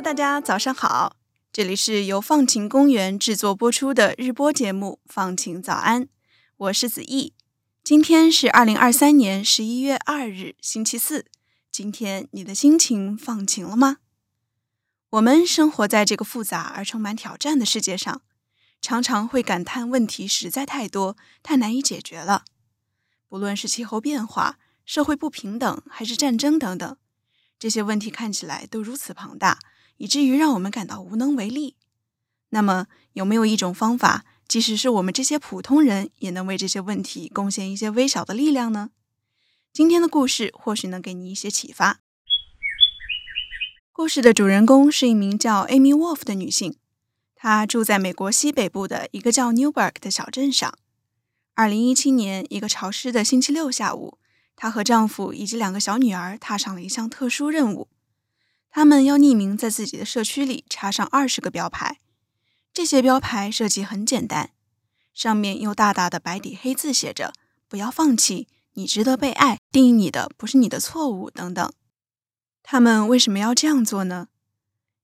大家早上好，这里是由放晴公园制作播出的日播节目《放晴早安》，我是子毅。今天是二零二三年十一月二日，星期四。今天你的心情放晴了吗？我们生活在这个复杂而充满挑战的世界上，常常会感叹问题实在太多，太难以解决了。不论是气候变化、社会不平等，还是战争等等，这些问题看起来都如此庞大，以至于让我们感到无能为力。那么，有没有一种方法？即使是我们这些普通人，也能为这些问题贡献一些微小的力量呢。今天的故事或许能给你一些启发。故事的主人公是一名叫 Amy Wolf 的女性，她住在美国西北部的一个叫 Newburg 的小镇上。二零一七年一个潮湿的星期六下午，她和丈夫以及两个小女儿踏上了一项特殊任务，他们要匿名在自己的社区里插上二十个标牌。这些标牌设计很简单，上面用大大的白底黑字写着“不要放弃，你值得被爱，定义你的不是你的错误”等等。他们为什么要这样做呢？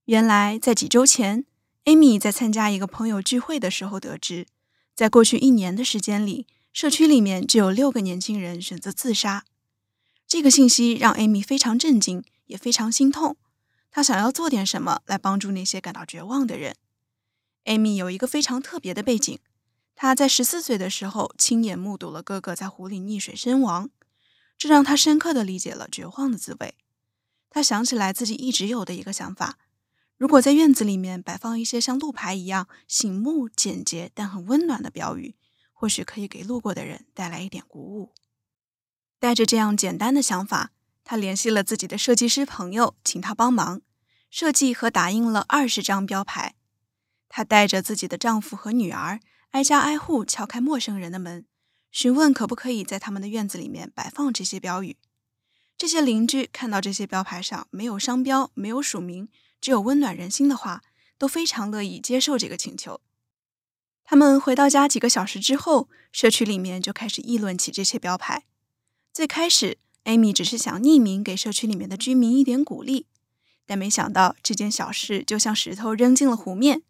原来在几周前，Amy 在参加一个朋友聚会的时候得知，在过去一年的时间里，社区里面就有六个年轻人选择自杀。这个信息让 Amy 非常震惊，也非常心痛。他想要做点什么来帮助那些感到绝望的人。Amy 有一个非常特别的背景，她在十四岁的时候亲眼目睹了哥哥在湖里溺水身亡，这让她深刻的理解了绝望的滋味。她想起来自己一直有的一个想法：如果在院子里面摆放一些像路牌一样醒目、简洁但很温暖的标语，或许可以给路过的人带来一点鼓舞。带着这样简单的想法，她联系了自己的设计师朋友，请他帮忙设计和打印了二十张标牌。她带着自己的丈夫和女儿，挨家挨户敲开陌生人的门，询问可不可以在他们的院子里面摆放这些标语。这些邻居看到这些标牌上没有商标、没有署名，只有温暖人心的话，都非常乐意接受这个请求。他们回到家几个小时之后，社区里面就开始议论起这些标牌。最开始，Amy 只是想匿名给社区里面的居民一点鼓励，但没想到这件小事就像石头扔进了湖面。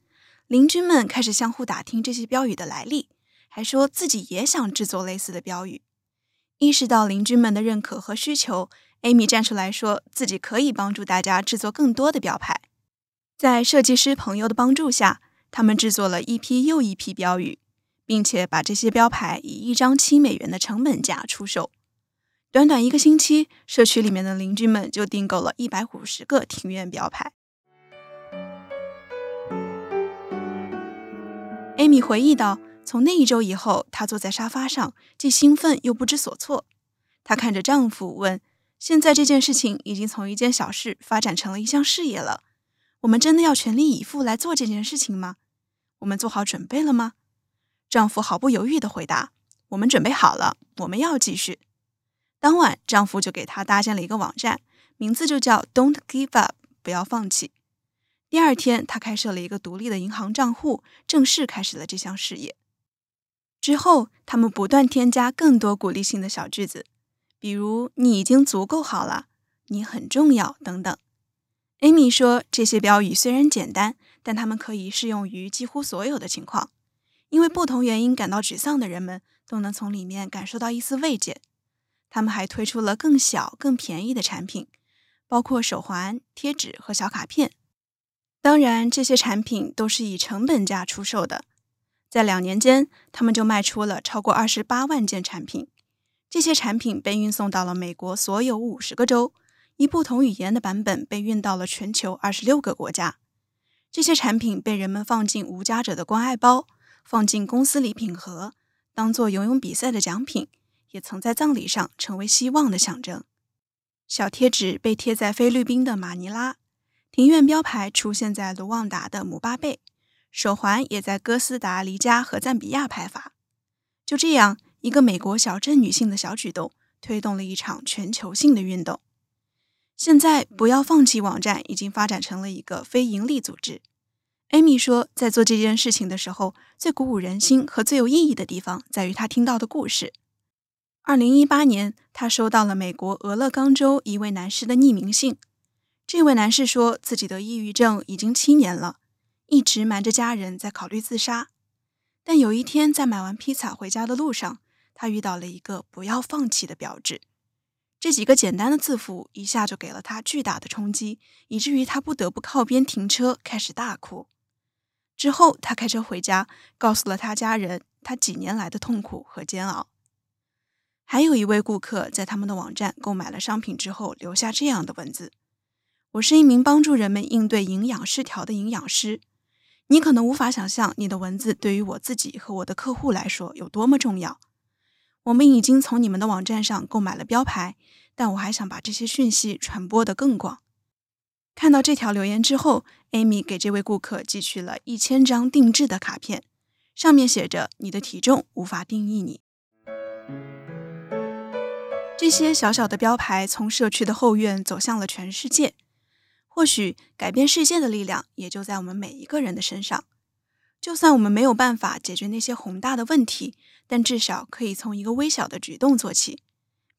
邻居们开始相互打听这些标语的来历，还说自己也想制作类似的标语。意识到邻居们的认可和需求，Amy 站出来说自己可以帮助大家制作更多的标牌。在设计师朋友的帮助下，他们制作了一批又一批标语，并且把这些标牌以一张七美元的成本价出售。短短一个星期，社区里面的邻居们就订购了一百五十个庭院标牌。艾米回忆道：“从那一周以后，她坐在沙发上，既兴奋又不知所措。她看着丈夫问：‘现在这件事情已经从一件小事发展成了一项事业了，我们真的要全力以赴来做这件事情吗？我们做好准备了吗？’丈夫毫不犹豫地回答：‘我们准备好了，我们要继续。’当晚，丈夫就给她搭建了一个网站，名字就叫 ‘Don't Give Up’，不要放弃。”第二天，他开设了一个独立的银行账户，正式开始了这项事业。之后，他们不断添加更多鼓励性的小句子，比如“你已经足够好了”“你很重要”等等。Amy 说，这些标语虽然简单，但它们可以适用于几乎所有的情况，因为不同原因感到沮丧的人们都能从里面感受到一丝慰藉。他们还推出了更小、更便宜的产品，包括手环、贴纸和小卡片。当然，这些产品都是以成本价出售的。在两年间，他们就卖出了超过二十八万件产品。这些产品被运送到了美国所有五十个州，以不同语言的版本被运到了全球二十六个国家。这些产品被人们放进无家者的关爱包，放进公司礼品盒，当做游泳比赛的奖品，也曾在葬礼上成为希望的象征。小贴纸被贴在菲律宾的马尼拉。庭院标牌出现在卢旺达的姆巴贝，手环也在哥斯达黎加和赞比亚派发。就这样，一个美国小镇女性的小举动，推动了一场全球性的运动。现在，不要放弃网站已经发展成了一个非营利组织。艾米说，在做这件事情的时候，最鼓舞人心和最有意义的地方，在于她听到的故事。二零一八年，他收到了美国俄勒冈州一位男士的匿名信。这位男士说自己得抑郁症已经七年了，一直瞒着家人在考虑自杀。但有一天在买完披萨回家的路上，他遇到了一个“不要放弃”的标志。这几个简单的字符一下就给了他巨大的冲击，以至于他不得不靠边停车，开始大哭。之后，他开车回家，告诉了他家人他几年来的痛苦和煎熬。还有一位顾客在他们的网站购买了商品之后，留下这样的文字：“我是一名帮助人们应对营养失调的营养师。你可能无法想象，你的文字对于我自己和我的客户来说有多么重要。我们已经从你们的网站上购买了标牌，但我还想把这些讯息传播得更广。”看到这条留言之后，Amy 给这位顾客寄去了一千张定制的卡片，上面写着：“你的体重无法定义你。”这些小小的标牌从社区的后院走向了全世界。或许改变世界的力量也就在我们每一个人的身上。就算我们没有办法解决那些宏大的问题，但至少可以从一个微小的举动做起。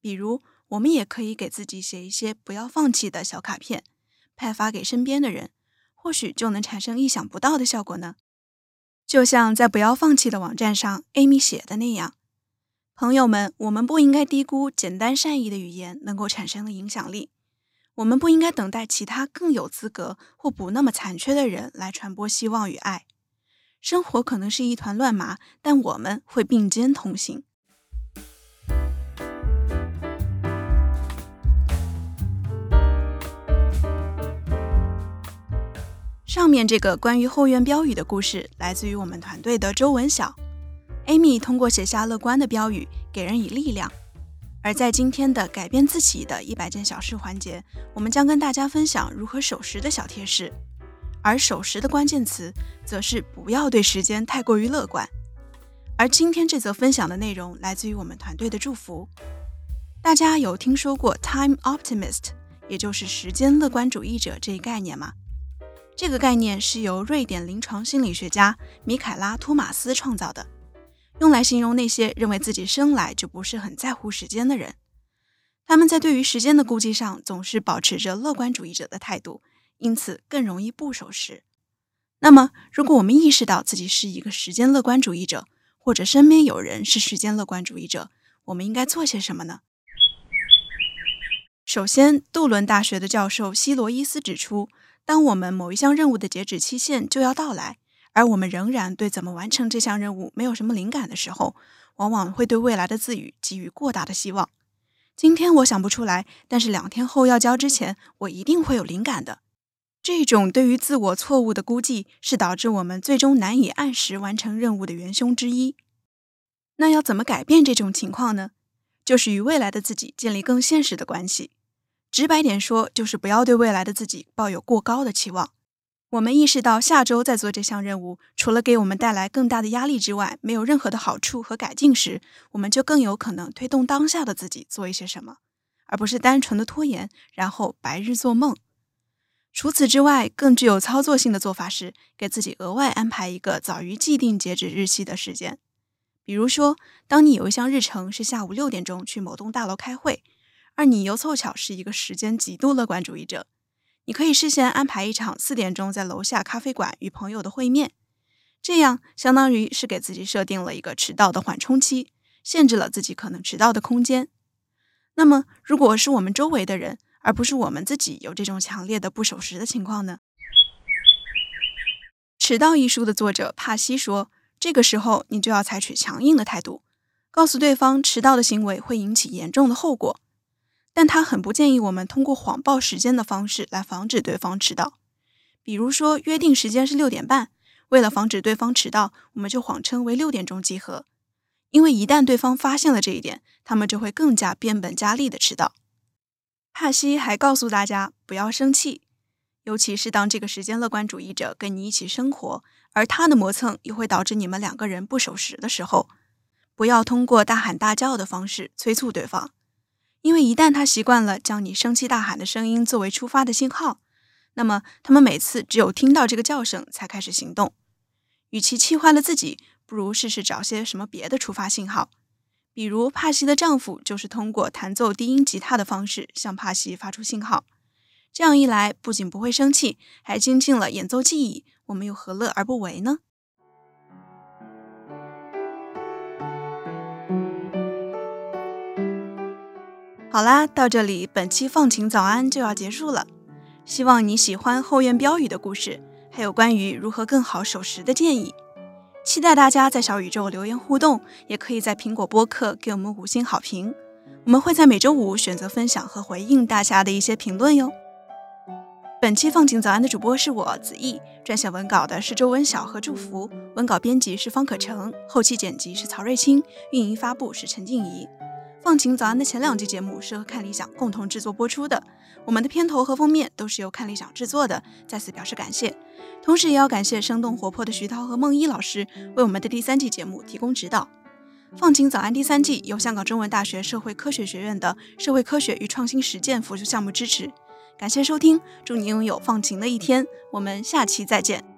比如，我们也可以给自己写一些“不要放弃”的小卡片。派发给身边的人，或许就能产生意想不到的效果呢。就像在“不要放弃”的网站上，Amy 写的那样：“朋友们，我们不应该低估简单善意的语言能够产生的影响力。我们不应该等待其他更有资格或不那么残缺的人来传播希望与爱。生活可能是一团乱麻，但我们会并肩同行。”上面这个关于后院标语的故事来自于我们团队的周文晓。Amy 通过写下乐观的标语，给人以力量。而在今天的改变自己的一百件小事环节，我们将跟大家分享如何守时的小贴士。而守时的关键词，则是不要对时间太过于乐观。而今天这则分享的内容来自于我们团队的祝福。大家有听说过 Time Optimist，也就是时间乐观主义者这一概念吗？这个概念是由瑞典临床心理学家米凯拉·托马斯创造的，用来形容那些认为自己生来就不是很在乎时间的人。他们在对于时间的估计上总是保持着乐观主义者的态度，因此更容易不守时。那么，如果我们意识到自己是一个时间乐观主义者，或者身边有人是时间乐观主义者，我们应该做些什么呢？首先，杜伦大学的教授希罗伊斯指出。当我们某一项任务的截止期限就要到来，而我们仍然对怎么完成这项任务没有什么灵感的时候，往往会对未来的自语给予过大的希望。今天我想不出来，但是两天后要交之前，我一定会有灵感的。这种对于自我错误的估计，是导致我们最终难以按时完成任务的元凶之一。那要怎么改变这种情况呢？就是与未来的自己建立更现实的关系。直白点说，就是不要对未来的自己抱有过高的期望。我们意识到下周再做这项任务，除了给我们带来更大的压力之外，没有任何的好处和改进时，我们就更有可能推动当下的自己做一些什么，而不是单纯的拖延，然后白日做梦。除此之外，更具有操作性的做法是给自己额外安排一个早于既定截止日期的时间。比如说，当你有一项日程是下午六点钟去某栋大楼开会。而你又凑巧是一个时间极度乐观主义者，你可以事先安排一场四点钟在楼下咖啡馆与朋友的会面，这样相当于是给自己设定了一个迟到的缓冲期，限制了自己可能迟到的空间。那么，如果是我们周围的人，而不是我们自己有这种强烈的不守时的情况呢？《迟到》一书的作者帕西说：“这个时候，你就要采取强硬的态度，告诉对方迟到的行为会引起严重的后果。”但他很不建议我们通过谎报时间的方式来防止对方迟到，比如说约定时间是六点半，为了防止对方迟到，我们就谎称为六点钟集合。因为一旦对方发现了这一点，他们就会更加变本加厉的迟到。帕西还告诉大家不要生气，尤其是当这个时间乐观主义者跟你一起生活，而他的磨蹭又会导致你们两个人不守时的时候，不要通过大喊大叫的方式催促对方。因为一旦他习惯了将你生气大喊的声音作为出发的信号，那么他们每次只有听到这个叫声才开始行动。与其气坏了自己，不如试试找些什么别的触发信号。比如帕西的丈夫就是通过弹奏低音吉他的方式向帕西发出信号。这样一来，不仅不会生气，还精进了演奏技艺，我们又何乐而不为呢？好啦，到这里，本期放晴早安就要结束了。希望你喜欢后院标语的故事，还有关于如何更好守时的建议。期待大家在小宇宙留言互动，也可以在苹果播客给我们五星好评。我们会在每周五选择分享和回应大家的一些评论哟。本期放晴早安的主播是我子毅，撰写文稿的是周文晓和祝福，文稿编辑是方可成，后期剪辑是曹瑞清，运营发布是陈静怡。放晴早安的前两季节目是和看理想共同制作播出的，我们的片头和封面都是由看理想制作的，在此表示感谢。同时也要感谢生动活泼的徐涛和梦一老师为我们的第三季节目提供指导。放晴早安第三季由香港中文大学社会科学学院的社会科学与创新实践辅助项目支持。感谢收听，祝你拥有放晴的一天，我们下期再见。